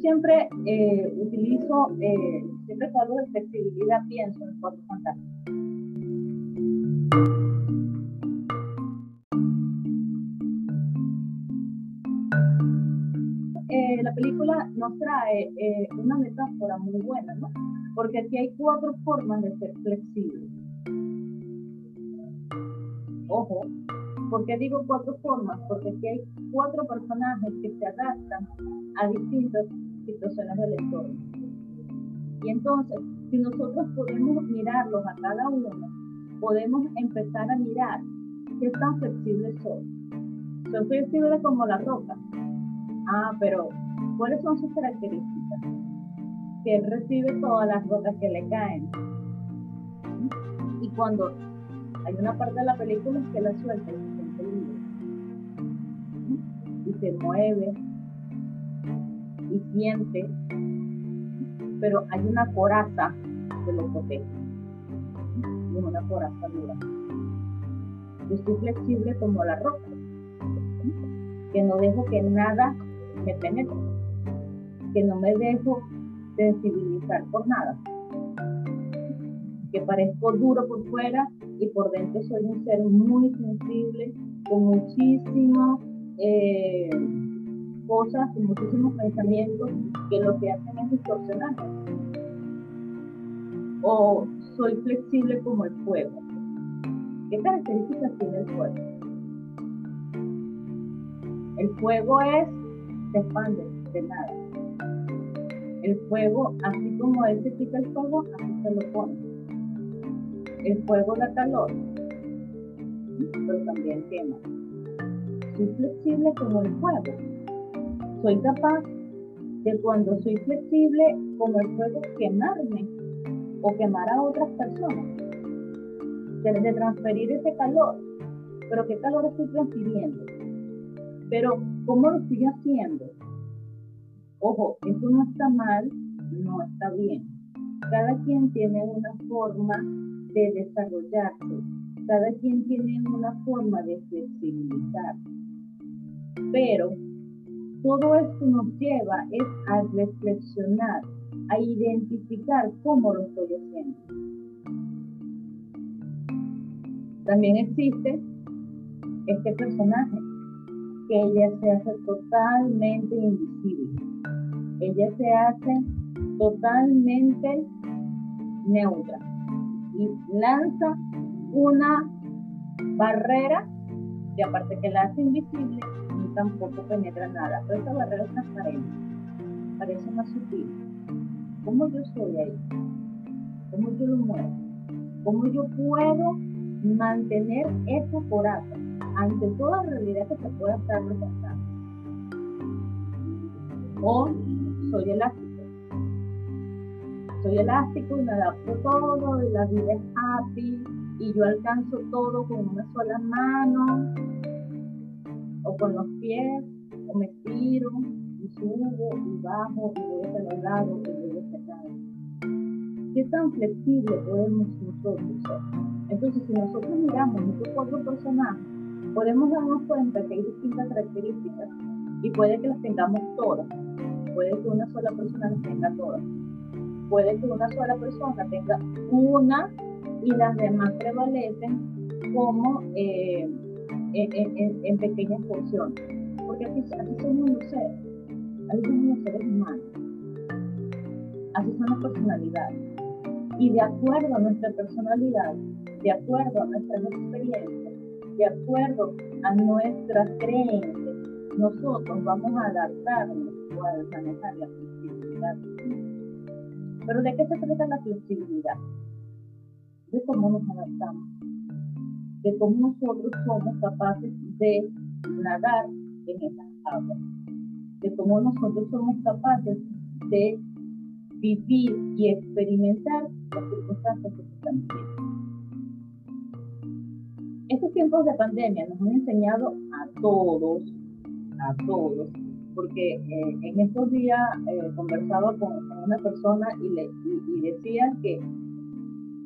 siempre eh, utilizo, eh, siempre hablo de flexibilidad, pienso en cuatro fantásticos. Eh, la película nos trae una metáfora muy buena, ¿no? Porque aquí hay cuatro formas de ser flexible. Ojo, ¿por qué digo cuatro formas? Porque aquí hay cuatro personajes que se adaptan a distintas situaciones del entorno. Y entonces, si nosotros podemos mirarlos a cada uno, podemos empezar a mirar qué tan flexibles son. Son flexibles como la roca. Ah, pero ¿cuáles son sus características? Que él recibe todas las rocas que le caen. Y cuando hay una parte de la película que la suelta y se mueve, y siente, pero hay una coraza que lo protege. Es una coraza dura. Yo estoy flexible como la roca, que no dejo que nada me penetre, que no me dejo sensibilizar por nada, que parezco duro por fuera y por dentro soy un ser muy sensible, con muchísimo eh, cosas y muchísimos pensamientos que lo que hacen es distorsionar. O soy flexible como el fuego. ¿Qué características tiene el fuego? El fuego es, se expande de nada. El fuego, así como él se quita el fuego, así se lo pone. El fuego da calor, pero también quema. Soy flexible como el fuego soy capaz de cuando soy flexible como el fuego quemarme o quemar a otras personas, de, transferir ese calor. Pero ¿qué calor estoy transfiriendo? Pero ¿cómo lo estoy haciendo? Ojo, eso no está mal, no está bien. Cada quien tiene una forma de desarrollarse, cada quien tiene una forma de flexibilizar. Pero todo esto nos lleva es a reflexionar, a identificar cómo lo estoy haciendo. También existe este personaje que ella se hace totalmente invisible. Ella se hace totalmente neutra y lanza una barrera que aparte que la hace invisible, tampoco penetra nada, pero esa barrera es transparente, parece más sutil. ¿Cómo yo soy ahí? ¿Cómo yo lo muevo? ¿Cómo yo puedo mantener esa coraza ante toda realidad que se pueda estar representando? O soy elástico. Soy elástico y me adapto todo, y la vida es happy, y yo alcanzo todo con una sola mano, o con los pies, o me tiro y subo y bajo y voy hacia los lados y voy hacia acá. ¿Qué tan flexible podemos nosotros ser? Entonces, si nosotros miramos estos cuatro personajes, podemos darnos cuenta que hay distintas características y puede que las tengamos todas. Puede que una sola persona las tenga todas. Puede que una sola persona tenga una y las demás prevalecen como eh, en, pequeñas porciones. Porque así, somos los seres, así somos los seres humanos, así son las personalidades. Y de acuerdo a nuestra personalidad, de acuerdo a nuestras experiencias, de acuerdo a nuestras creencias, nosotros vamos a adaptarnos o a manejar la flexibilidad. Pero ¿de qué se trata la flexibilidad? De cómo nos adaptamos de cómo nosotros somos capaces de nadar en esas aguas, de cómo nosotros somos capaces de vivir y experimentar las circunstancias que se están viviendo. Estos tiempos de pandemia nos han enseñado a todos, a todos, porque eh, en estos días eh, conversaba con, una persona y, le, y decía que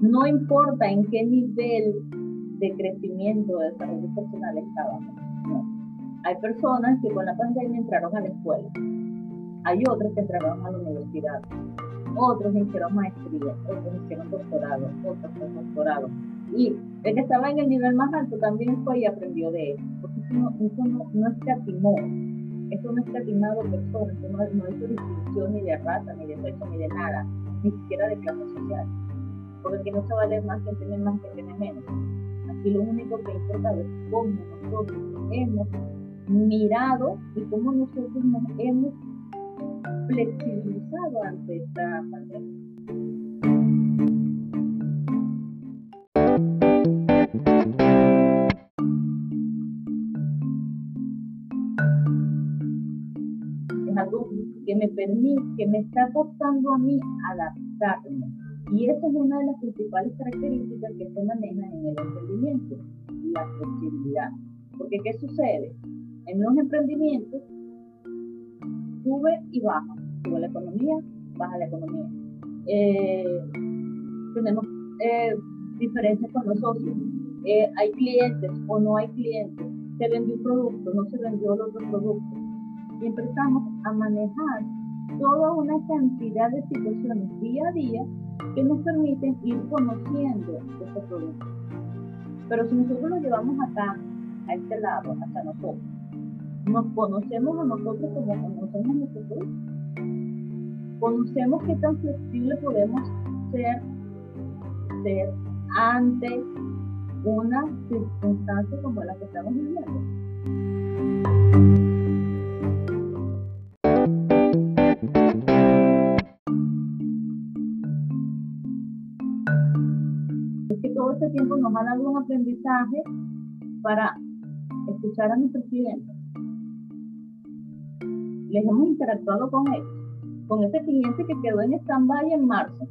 no importa en qué nivel de crecimiento, de desarrollo personal estábamos. Hay personas que con la pandemia entraron a la escuela Hay otros que entraron a la universidad, otros hicieron maestría, otros hicieron doctorado, otros doctorado. Y el que estaba en el nivel más alto también fue y aprendió de eso, porque eso no, eso no, no escatimó, eso no escatimado personas, eso no, no hizo distinción ni de raza, ni de sexo, ni de nada, ni siquiera de clase social. Porque no se vale más que tiene más, que tiene menos. Aquí lo único que importa es cómo nosotros hemos mirado y cómo nosotros nos hemos flexibilizado ante esta pandemia. Es algo que me permite, que me está costando a mí adaptarme. Y esa es una de las principales características que se manejan en el emprendimiento, la flexibilidad. Porque ¿qué sucede? En los emprendimientos sube y baja. Sube la economía, baja la economía. Eh, tenemos eh, diferencias con los socios. Eh, hay clientes o no hay clientes. Se vendió un producto, no se vendió el otro producto. Y empezamos a manejar toda una cantidad de situaciones día a día que nos permiten ir conociendo este producto. Pero si nosotros lo llevamos acá, a este lado, hasta nosotros, nos conocemos a nosotros como conocemos a nosotros. Conocemos qué tan flexible podemos ser, ser ante una circunstancia como la que estamos viviendo. Tiempo nos ha dado un aprendizaje para escuchar a nuestros clientes les hemos interactuado con ellos, con ese cliente que quedó en stand-by en marzo.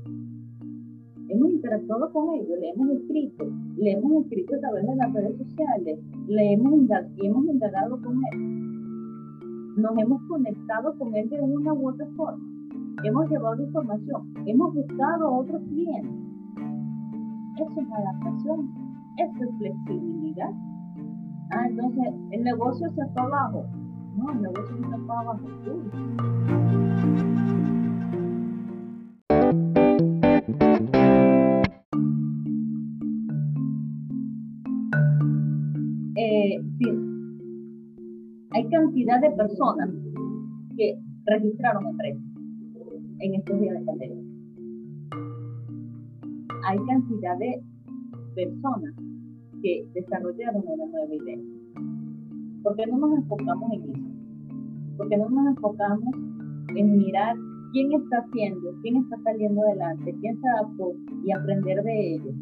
Hemos interactuado con ellos, le hemos escrito, le hemos escrito a través de las redes sociales, le hemos, hemos indagado con él. Nos hemos conectado con él de una u otra forma. Hemos llevado información, hemos buscado a otros clientes. Eso es adaptación, eso es flexibilidad. Ah, entonces el negocio se fue abajo, no, el negocio está para abajo. Eh, sí, hay cantidad de personas que registraron empresas en estos días de pandemia. Hay cantidad de personas que desarrollaron una nueva idea. ¿Por qué no nos enfocamos en eso? ¿Por qué no nos enfocamos en mirar quién está haciendo, quién está saliendo adelante, quién se adaptó y aprender de ellos?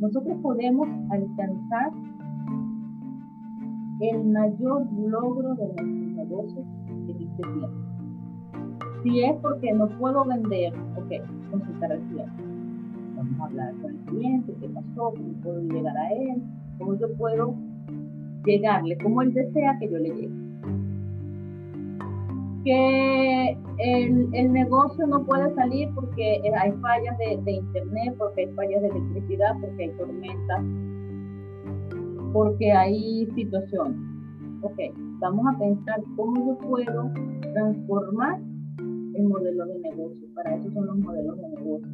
Nosotros podemos alcanzar el mayor logro de nuestros negocios en este tiempo. Si es porque no puedo vender, ok, consultar al cliente. Vamos a hablar con el cliente, qué pasó, cómo puedo llegar a él, cómo yo puedo llegarle como él desea que yo le llegue. Que el, negocio no puede salir porque hay fallas de, de, internet, porque hay fallas de electricidad, porque hay tormentas, porque hay situaciones. Ok, vamos a pensar cómo yo puedo transformar el modelo de negocio. Para eso son los modelos de negocio.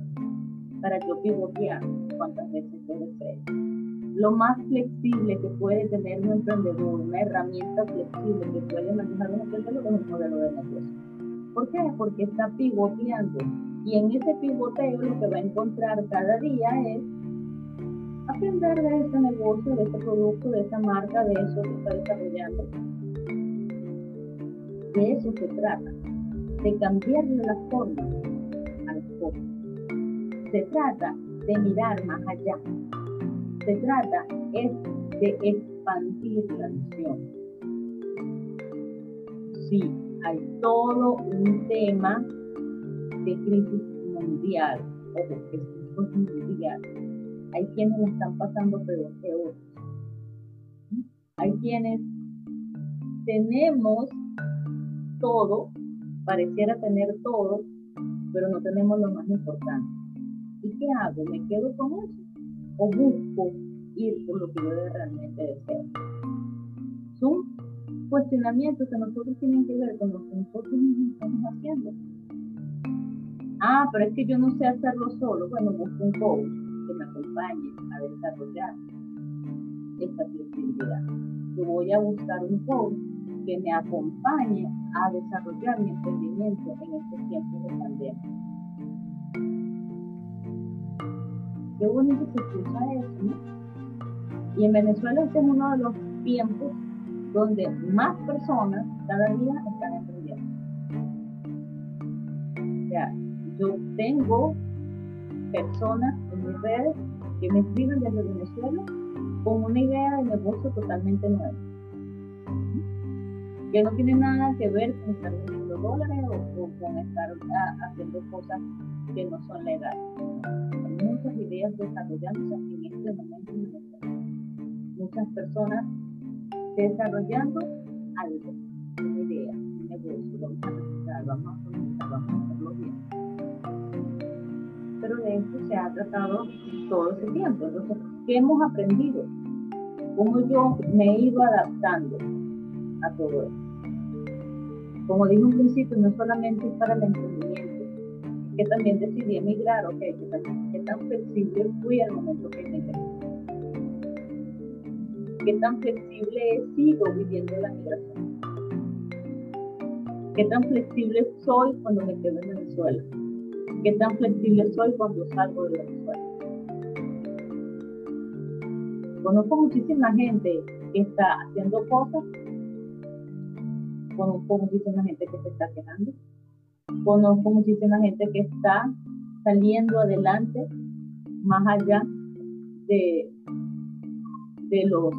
Para yo pivotear cuántas veces yo deseo lo más flexible que puede tener un emprendedor, una herramienta flexible que puede manejar un emprendedor es un modelo de negocio. ¿Por qué? Porque está pivoteando. Y en ese pivoteo lo que va a encontrar cada día es aprender de ese negocio, de ese producto, de esa marca, de eso que está desarrollando. De eso se trata, de cambiarle la forma al foco. Se trata de mirar más allá, se trata es de expandir la visión. Sí, hay todo un tema de crisis mundial, o de crisis mundial. Hay quienes la están pasando peor que otros. Hay quienes tenemos todo, pareciera tener todo, pero no tenemos lo más importante. ¿Y qué hago? ¿Me quedo con eso? o busco ir por lo que yo realmente deseo. Son cuestionamientos que nosotros tienen que ver con lo que nosotros estamos haciendo. Ah, pero es que yo no sé hacerlo solo. Bueno, busco un coach que me acompañe a desarrollar esta flexibilidad. Yo voy a buscar un coach que me acompañe a desarrollar mi emprendimiento en estos tiempos de pandemia. Qué bonito se escucha eso, ¿no? Y en Venezuela este es uno de los tiempos donde más personas cada día están emprendiendo. O sea, yo tengo personas en mis redes que me escriben desde Venezuela con una idea de negocio totalmente nueva. Que no tiene nada que ver con estar vendiendo dólares o, con estar ah, haciendo cosas que no son legales. Hay muchas ideas desarrollándose en este momento. Muchas personas desarrollando algo, una idea, un negocio, vamos a necesitar, vamos a vamos a hacerlo bien. Pero de esto se ha tratado todo ese tiempo. Entonces, ¿qué hemos aprendido? ¿Cómo yo me he ido adaptando a todo esto? Como dije un principio, no solamente es para el emprendimiento, que también decidí emigrar, ok, ¿qué tan, flexible fui al momento que emigré? qué tan flexible he sido viviendo la migración. Qué tan flexible soy cuando me quedo en Venezuela. Qué tan flexible soy cuando salgo de Venezuela. Conozco muchísima gente que está haciendo cosas. Conozco muchísima gente que se está quejando. Conozco muchísima gente que está saliendo adelante más allá de, de los